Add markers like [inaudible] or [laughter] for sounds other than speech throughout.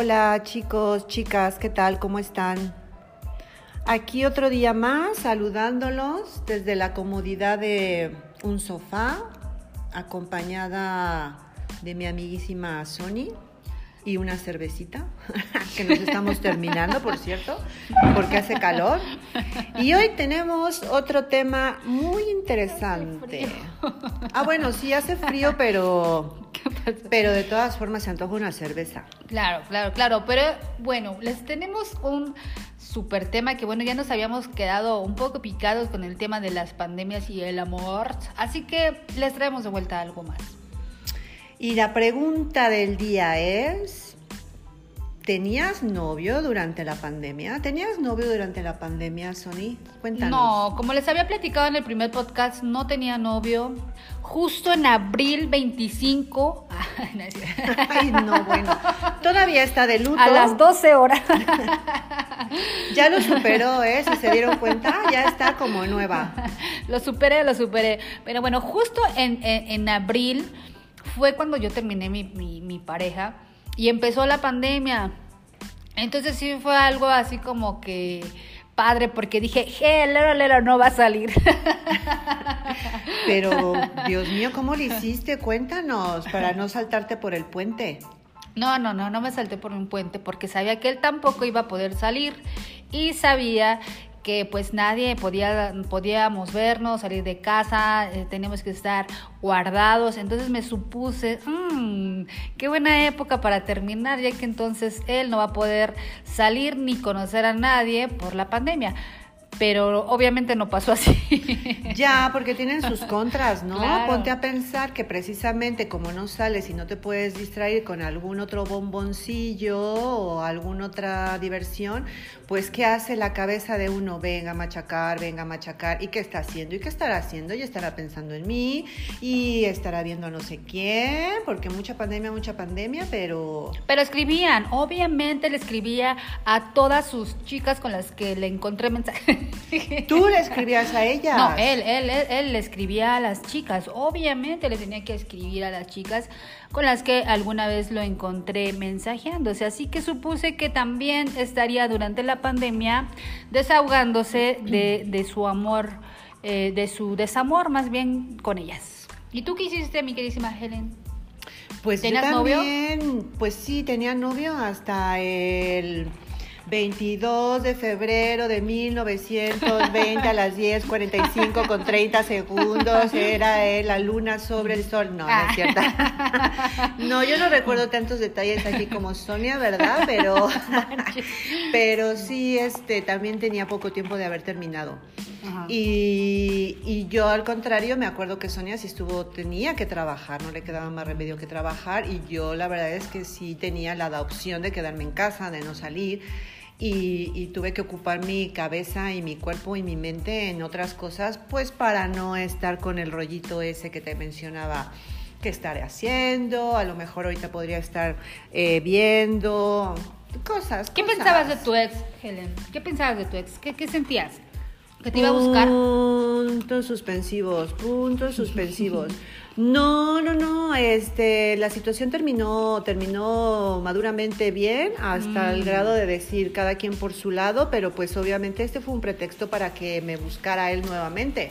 Hola chicos, chicas, ¿qué tal? ¿Cómo están? Aquí otro día más saludándolos desde la comodidad de un sofá, acompañada de mi amiguísima Sony y una cervecita, [laughs] que nos estamos terminando, por cierto, porque hace calor. Y hoy tenemos otro tema muy interesante. Ah, bueno, sí hace frío, pero, [laughs] pero de todas formas se antoja una cerveza. Claro, claro, claro. Pero bueno, les tenemos un super tema que bueno, ya nos habíamos quedado un poco picados con el tema de las pandemias y el amor. Así que les traemos de vuelta algo más. Y la pregunta del día es, ¿tenías novio durante la pandemia? ¿Tenías novio durante la pandemia, Sony? Cuéntanos. No, como les había platicado en el primer podcast, no tenía novio. Justo en abril 25. [laughs] Ay, no, bueno. Todavía está de luto. A las 12 horas. [laughs] Ya lo superó, ¿eh? Si se dieron cuenta, ya está como nueva. [laughs] Lo superé, lo superé. Pero bueno, justo en, en, en abril fue cuando yo terminé mi, mi, mi, pareja y empezó la pandemia. Entonces sí fue algo así como que padre porque dije, hello, hello, no va a salir. [laughs] Pero, Dios mío, ¿cómo lo hiciste? Cuéntanos, para no saltarte por el puente. No, no, no, no me salté por un puente porque sabía que él tampoco iba a poder salir y sabía que pues nadie podía podíamos vernos, salir de casa, eh, teníamos que estar guardados, entonces me supuse, mmm, qué buena época para terminar, ya que entonces él no va a poder salir ni conocer a nadie por la pandemia pero obviamente no pasó así. [laughs] Ya, porque tienen sus contras, ¿no? Claro. Ponte a pensar que precisamente como no sales y no te puedes distraer con algún otro bomboncillo o alguna otra diversión, pues ¿qué hace la cabeza de uno? Venga a machacar, venga a machacar. ¿Y qué está haciendo? ¿Y qué estará haciendo? Y estará pensando en mí y estará viendo a no sé quién, porque mucha pandemia, mucha pandemia, pero... Pero escribían, obviamente le escribía a todas sus chicas con las que le encontré mensajes. ¿Tú le escribías a ella? No, él, él, él, él, le escribía a las chicas. Obviamente le tenía que escribir a las chicas con las que alguna vez lo encontré mensajeándose. Así que supuse que también estaría durante la pandemia desahogándose de, de su amor, eh, de su desamor más bien con ellas. ¿Y tú qué hiciste, mi queridísima Helen? Pues ¿Tenías yo también, novio? Pues sí, tenía novio hasta el 22 de febrero de 1920 a las 10:45 con 30 segundos era eh, la luna sobre el sol. No, no es cierto. [laughs] No, yo no recuerdo tantos detalles aquí como Sonia, ¿verdad? Pero, [laughs] pero sí, este, también tenía poco tiempo de haber terminado. Y, y, yo al contrario me acuerdo que Sonia sí estuvo, tenía que trabajar, no le quedaba más remedio que trabajar y yo la verdad es que sí tenía la opción de quedarme en casa, de no salir. Y, y, tuve que ocupar mi cabeza y mi cuerpo y mi mente en otras cosas, pues para no estar con el rollito ese que te mencionaba que estaré haciendo, a lo mejor ahorita podría estar eh, viendo cosas. ¿Qué cosas. pensabas de tu ex, Helen? ¿Qué pensabas de tu ex? ¿Qué, qué sentías? ¿Que te iba a buscar? Puntos suspensivos, puntos suspensivos. [laughs] No, no, no, este, la situación terminó, terminó maduramente bien hasta mm. el grado de decir cada quien por su lado, pero pues obviamente este fue un pretexto para que me buscara él nuevamente.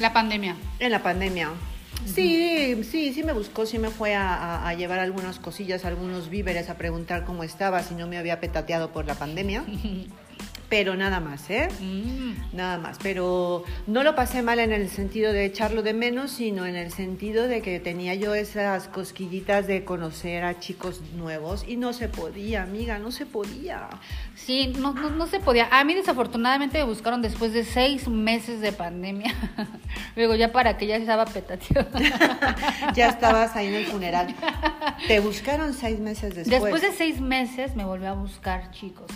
La pandemia. En la pandemia. Uh -huh. Sí, sí, sí me buscó, sí me fue a, a, a, llevar algunas cosillas, algunos víveres, a preguntar cómo estaba, si no me había petateado por la pandemia. [laughs] pero nada más, ¿eh? Mm. Nada más. Pero no lo pasé mal en el sentido de echarlo de menos, sino en el sentido de que tenía yo esas cosquillitas de conocer a chicos nuevos y no se podía, amiga, no se podía. Sí, no, no, no se podía. A mí desafortunadamente me buscaron después de seis meses de pandemia. [laughs] Luego ya para que ya estaba petateado. [laughs] ya estabas ahí en el funeral. [laughs] Te buscaron seis meses después. Después de seis meses me volvió a buscar chicos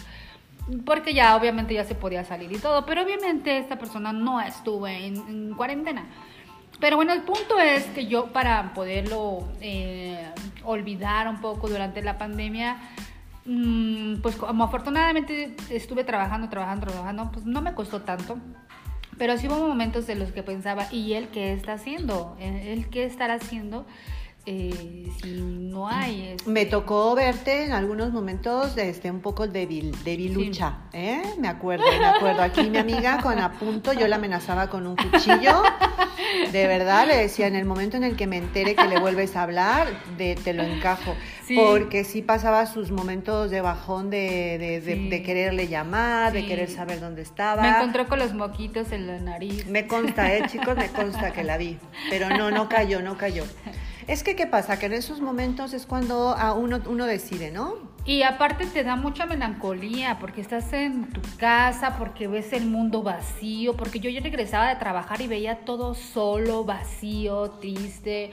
porque ya obviamente ya se podía salir y todo, pero obviamente esta persona no estuvo en, en cuarentena. Pero bueno, el punto es que yo para poderlo eh, olvidar un poco durante la pandemia, mmm, pues como afortunadamente estuve trabajando, trabajando, trabajando, pues no me costó tanto. Pero sí hubo momentos de los que pensaba, ¿y él qué está haciendo? ¿Él qué estará haciendo? Eh, si no hay. Este me tocó verte en algunos momentos este, un poco débil, debilucha, ¿eh? Me acuerdo, me acuerdo. Aquí mi amiga con a punto, yo la amenazaba con un cuchillo. De verdad, le decía, en el momento en el que me entere que le vuelves a hablar, de, te lo encajo. Porque sí pasaba sus momentos de bajón de, de, quererle llamar, de querer saber dónde estaba. Me encontró con los moquitos en la nariz. Me consta, ¿eh, chicos? Me consta que la vi. Pero no, no cayó, no cayó. Es que, ¿qué pasa? Que en esos momentos es cuando a uno, uno decide, ¿no? Y aparte te da mucha melancolía porque estás en tu casa, porque ves el mundo vacío, porque yo ya regresaba de trabajar y veía todo solo, vacío, triste.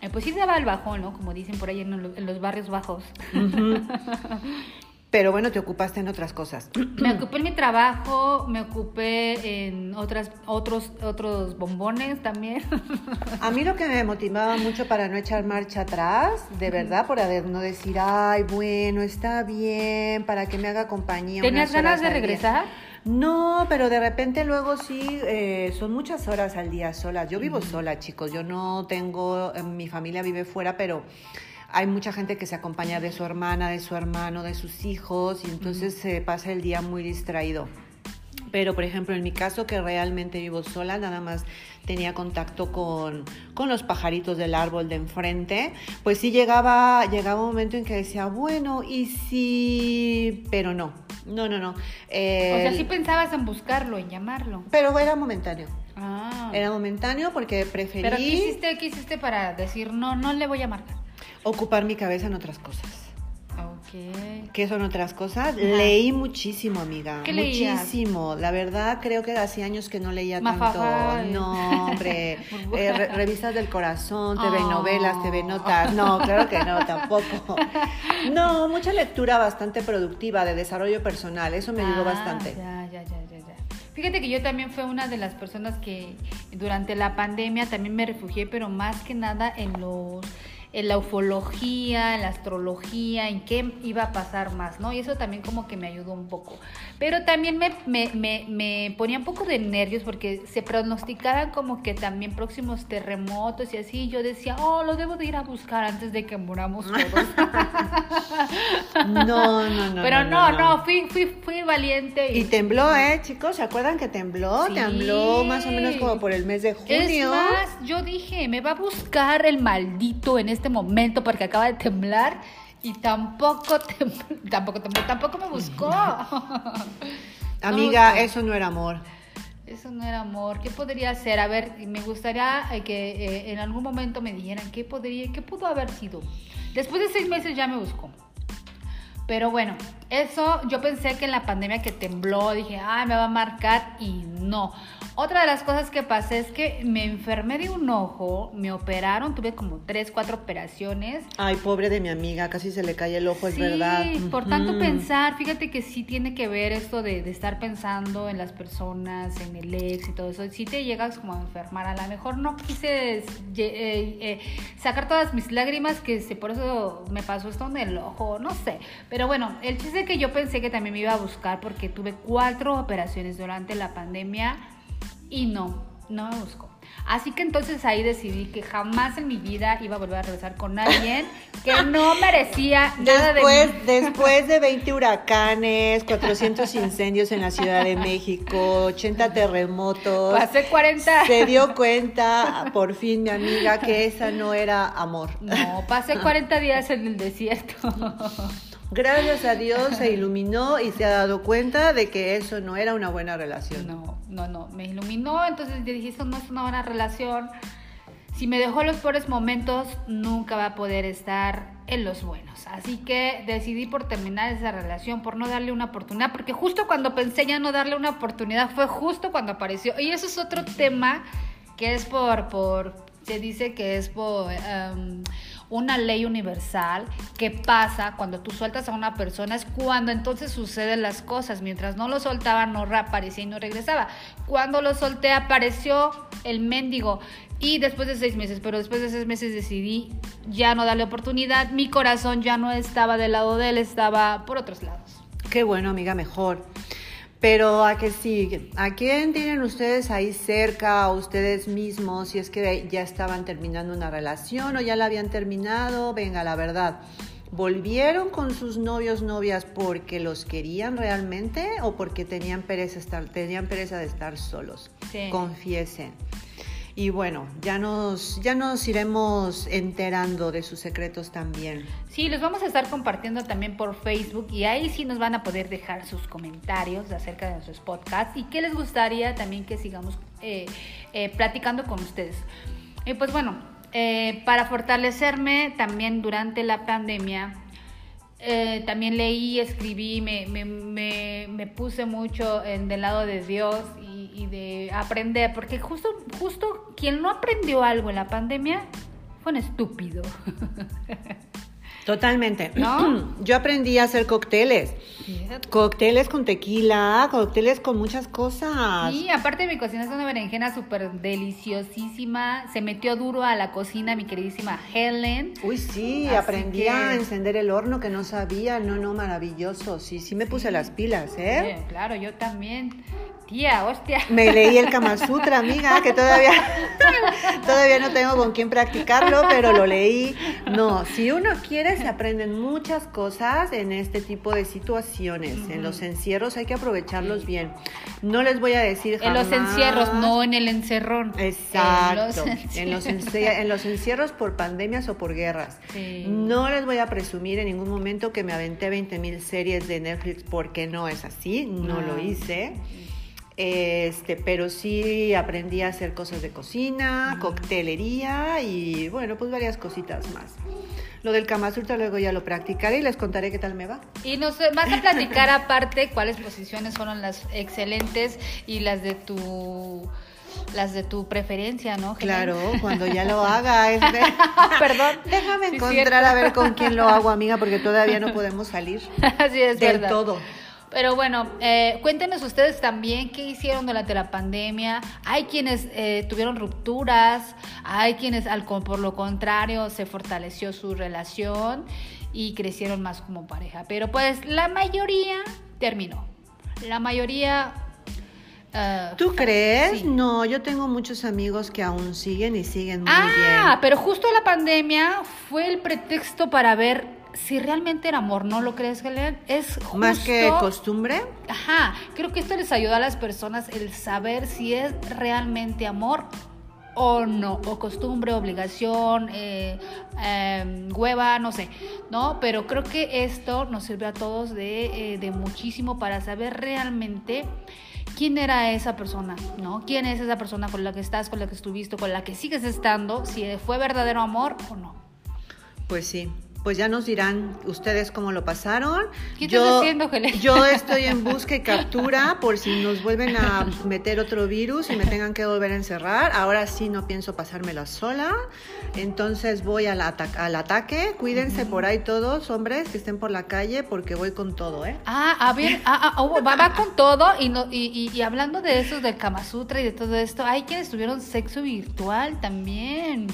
Eh, pues sí daba el bajón, ¿no? Como dicen por ahí en, los barrios bajos. [laughs] Pero bueno, te ocupaste en otras cosas. Me ocupé en mi trabajo, me ocupé en otras, otros, otros bombones también. A mí lo que me motivaba mucho para no echar marcha atrás, de verdad, por no decir, ay, bueno, está bien, para que me haga compañía. ¿Tenías ganas de regresar? No, pero de repente luego sí, eh, son muchas horas al día solas. Yo vivo sola, chicos. Yo no tengo, eh, mi familia vive fuera, pero hay mucha gente que se acompaña de su hermana, de su hermano, de sus hijos y entonces se pasa el día muy distraído. Pero, por ejemplo, en mi caso, que realmente vivo sola, nada más tenía contacto con, con, los pajaritos del árbol de enfrente, pues sí llegaba, llegaba un momento en que decía, bueno, y sí, pero no, no, no, no. o sea, sí pensabas en buscarlo, en llamarlo. Pero era momentáneo. Ah. Era momentáneo porque preferí... ¿Pero qué hiciste, qué hiciste para decir, no, no le voy a marcar? Ocupar mi cabeza en otras cosas. Ok. ¿Qué son otras cosas? Leí muchísimo, amiga. ¿Qué muchísimo. La verdad, creo que hace años que no leía tanto. No, hombre. [laughs] Eh, revistas del corazón, TV oh. novelas, TV notas. No, claro que no, tampoco. [laughs] No, mucha lectura bastante productiva de desarrollo personal. Eso me ayudó ah, bastante. Ya, ya, ya, ya, ya. Fíjate que yo también fui una de las personas que durante la pandemia también me refugié, pero más que nada en los en la ufología, en la astrología, en qué iba a pasar más, ¿no? Y eso también como que me ayudó un poco. Pero también me, me, me, me ponía un poco de nervios porque se pronosticaban como que también próximos terremotos y así. Yo decía, oh, lo debo de ir a buscar antes de que muramos todos. [laughs] no, no, no. Pero no, no, fui, fui, fui valiente. Y... tembló, ¿eh, chicos? ¿Se acuerdan que tembló? Tembló más o menos como por el mes de junio. Es más, yo dije, me va a buscar el maldito en este este momento porque acaba de temblar y tampoco, [laughs] tampoco tampoco me buscó. [laughs] Amiga, eso no era amor. Eso no era amor. ¿Qué podría ser? A ver, me gustaría eh, que eh, en algún momento me dijeran qué podría, qué pudo haber sido. Después de seis meses ya me buscó. Pero bueno, eso yo pensé que en la pandemia que tembló, dije, ay, me va a marcar y no. Otra de las cosas que pasé es que me enfermé de un ojo, me operaron, tuve como tres, cuatro operaciones. Ay, pobre de mi amiga, casi se le cae el ojo, es verdad. Sí, por tanto pensar, fíjate que sí tiene que ver esto de, estar pensando en las personas, en el ex y todo eso. Si te llegas como a enfermar, a lo mejor no quise eh, eh, sacar todas mis lágrimas, que por eso me pasó esto en el ojo, no sé. Pero bueno, el chiste es que yo pensé que también me iba a buscar porque tuve cuatro operaciones durante la pandemia y no, no me buscó. Así que entonces ahí decidí que jamás en mi vida iba a volver a regresar con alguien [laughs] que no merecía nada de mí. Después de [laughs] 20 huracanes, 400 incendios en la Ciudad de México, 80 terremotos. Pasé 40. Se dio cuenta, por fin, mi amiga, que esa no era amor. No, pasé 40 días en el desierto. [laughs] Gracias a Dios se iluminó y se ha dado cuenta de que eso no era una buena relación. No, no, no, me iluminó, entonces dije, eso no es una buena relación. Si me dejó los peores momentos, nunca va a poder estar en los buenos. Así que decidí por terminar esa relación, por no darle una oportunidad, porque justo cuando pensé ya no darle una oportunidad, fue justo cuando apareció. Y eso es otro tema que es por, por se dice que es por... Em, una ley universal que pasa cuando tú sueltas a una persona, es cuando entonces suceden las cosas. Mientras no lo soltaba, no reaparecía y no regresaba. Cuando lo solté, apareció el mendigo. Y después de seis meses, pero después de seis meses decidí ya no darle oportunidad. Mi corazón ya no estaba del lado de él, estaba por otros lados. Qué bueno, amiga, mejor. Pero a que sí, ¿a quién tienen ustedes ahí cerca, o ustedes mismos, si es que ya estaban terminando una relación o ya la habían terminado? Venga, la verdad. ¿Volvieron con sus novios, novias porque los querían realmente o porque tenían pereza, estar, tenían pereza de estar solos? Confiesen. Y bueno, ya nos, ya nos iremos enterando de sus secretos también. Sí, los vamos a estar compartiendo también por Facebook y ahí sí nos van a poder dejar sus comentarios acerca de nuestros podcasts y qué les gustaría también que sigamos eh, eh, platicando con ustedes. Y pues bueno, eh, para fortalecerme también durante la pandemia, también leí, escribí, me, me, me, puse mucho en del lado de Dios y, de aprender, porque justo, justo quien no aprendió algo en la pandemia fue un estúpido. [laughs] Totalmente. ¿No? [clears throat] Yo aprendí a hacer cócteles. Cócteles con tequila, cócteles con muchas cosas. Sí, aparte mi cocina es una berenjena súper deliciosísima. Se metió duro a la cocina mi queridísima Helen. Uy, sí, aprendí a encender el horno que no sabía. No, no, maravilloso. Sí, sí me puse las pilas, ¿eh? Claro, yo también. Tía, hostia. Me leí el Kama [laughs] Sutra, amiga, que todavía, [laughs] todavía no tengo con quién practicarlo, pero lo leí. No, si uno quiere, se aprenden muchas cosas en este tipo de situaciones. En los encierros hay que aprovecharlos bien. No les voy a decir jamás. En los encierros, no en el encerrón. Exacto. En los, en los, encierros por pandemias o por guerras. No les voy a presumir en ningún momento que me aventé 20 mil series de Netflix porque no es así, no lo hice. Este, pero sí aprendí a hacer cosas de cocina, coctelería y bueno, pues varias cositas más. Lo del Kama luego ya lo practicaré y les contaré qué tal me va. Y nos vas a platicar [laughs] aparte cuáles posiciones fueron las excelentes y las de tu las de tu preferencia, ¿no? Claro, cuando ya lo haga. Es [laughs] Perdón. Déjame encontrar a ver con quién lo hago, amiga, porque todavía no [laughs] podemos salir. Así es, del todo. Pero bueno, eh, cuéntenos ustedes también qué hicieron durante la pandemia. Hay quienes eh, tuvieron rupturas, hay quienes al, por lo contrario se fortaleció su relación y crecieron más como pareja. Pero pues la mayoría terminó. La mayoría... Uh, ¿Tú crees? No, yo tengo muchos amigos que aún siguen y siguen muy ah, bien. Ah, pero justo la pandemia fue el pretexto para ver si realmente era amor, ¿no lo crees, Helen? Es justo, Más que costumbre. Ajá, creo que esto les ayuda a las personas el saber si es realmente amor o no, o costumbre, obligación, eh, em, hueva, no sé, ¿no? Pero creo que esto nos sirve a todos de, eh, de muchísimo para saber realmente quién era esa persona, ¿no? ¿Quién es esa persona con la que estás, con la que estuviste, con la que sigues estando, si fue verdadero amor o no. Pues sí, pues ya nos dirán ustedes cómo lo pasaron. ¿Qué yo, estás haciendo, Yo estoy en busca y captura por si nos vuelven a meter otro virus y me tengan que volver a encerrar. Ahora sí no pienso pasármela sola. Entonces voy al, al ataque. Cuídense por ahí todos, hombres, que estén por la calle porque voy con todo, ¿eh? Ah, a ver, ah, ah, oh, va, con todo. Y, no, y, y, hablando de eso, del Kama Sutra y de todo esto, hay quienes tuvieron sexo virtual también.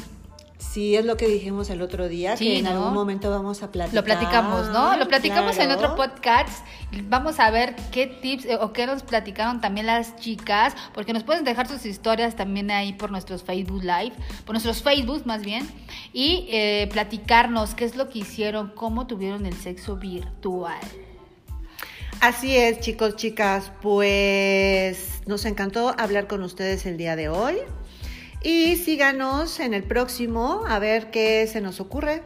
Sí, es lo que dijimos el otro día, que en algún momento vamos a platicar. Lo platicamos, ¿no? Lo platicamos en otro podcast. Vamos a ver qué tips eh, o qué nos platicaron también las chicas, porque nos pueden dejar sus historias también ahí por nuestros Facebook Live, por nuestros Facebook más bien, y eh, platicarnos qué es lo que hicieron, cómo tuvieron el sexo virtual. Así es, chicos, chicas, pues nos encantó hablar con ustedes el día de hoy. Y síganos en el próximo a ver qué se nos ocurre.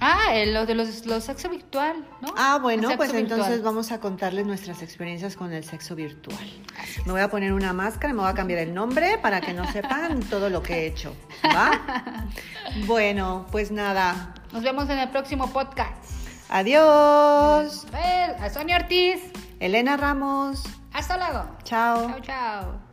Ah, lo de los, sexo virtual, ¿no? Ah, bueno, pues entonces vamos a contarles nuestras experiencias con el sexo virtual. Me voy a poner una máscara, me voy a cambiar el nombre para que no sepan [laughs] todo lo que he hecho. ¿Va? bueno, pues nada. Nos vemos en el próximo podcast. Adiós. A Sonia Ortiz. Elena Ramos. Hasta luego. Chao. Chao, chao.